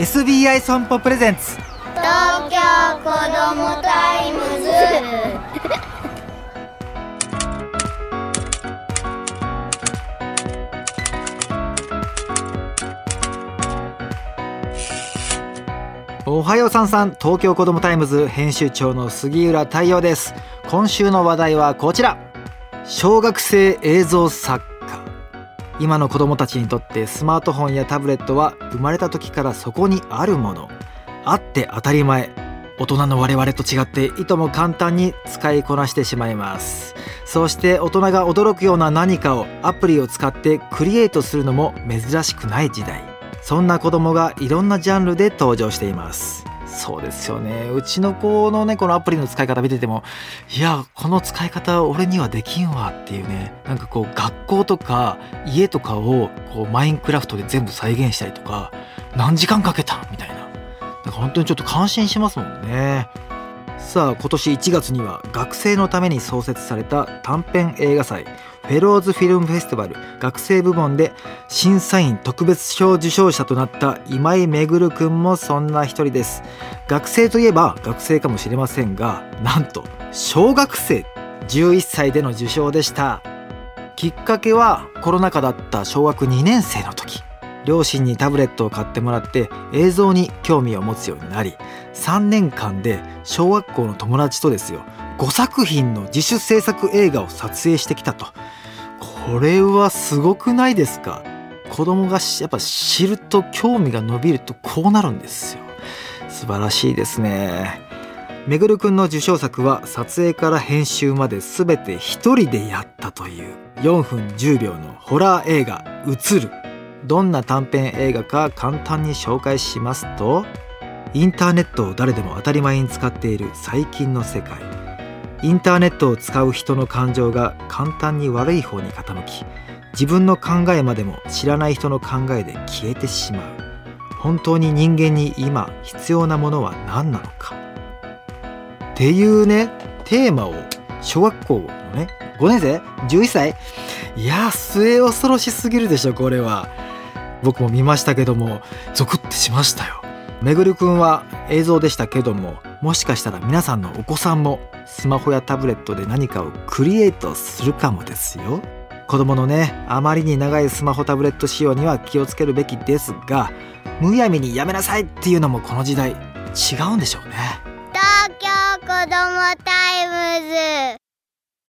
SBI 損保 presents。東京子どもタイムズ。おはようさんさん。東京子どもタイムズ編集長の杉浦太陽です。今週の話題はこちら。小学生映像作家今の子どもたちにとってスマートフォンやタブレットは生まれた時からそこにあるもの。あって当たり前。大人の我々と違っていとも簡単に使いこなしてしまいます。そして大人が驚くような何かをアプリを使ってクリエイトするのも珍しくない時代。そんな子供がいろんなジャンルで登場しています。そうですよね。うちの子のねこのアプリの使い方見ててもいやこの使い方俺にはできんわっていうねなんかこう学校とか家とかをこうマインクラフトで全部再現したりとか何時間かけたみたいな。なんか本当にちょっと感心しますもんね。さあ今年1月には学生のために創設された短編映画祭フェローズフィルムフェスティバル学生部門で審査員特別賞受賞者となった今井めぐるくんもそんな一人です。学生といえば学生かもしれませんがなんと小学生11歳での受賞でした。きっかけはコロナ禍だった小学2年生の時。両親にタブレットを買ってもらって映像に興味を持つようになり3年間で小学校の友達とですよ5作品の自主制作映画を撮影してきたと。これはすごくないですか？子供がやっぱ知ると興味が伸びるとこうなるんですよ。素晴らしいですね。めぐるくんの受賞作は撮影から編集まで全て一人でやったという4分10秒のホラー映画「映る」どんな短編映画か簡単に紹介しますとインターネットを誰でも当たり前に使っている最近の世界。インターネットを使う人の感情が簡単に悪い方に傾き自分の考えまでも知らない人の考えで消えてしまう。本当に人間に今必要なものは何なのか。っていうねテーマを小学校のね5年生11歳いや末恐ろしすぎるでしょこれは。僕も見ましたけどもゾクッてしましたよ。めぐるくんは映像でしたけどももしかしたら皆さんのお子さんもスマホやタブレットで何かをクリエイトするかもですよ。子供のねあまりに長いスマホタブレット使用には気をつけるべきですがむやみにやめなさいっていうのもこの時代違うんでしょうね。東京子どもタイムズ。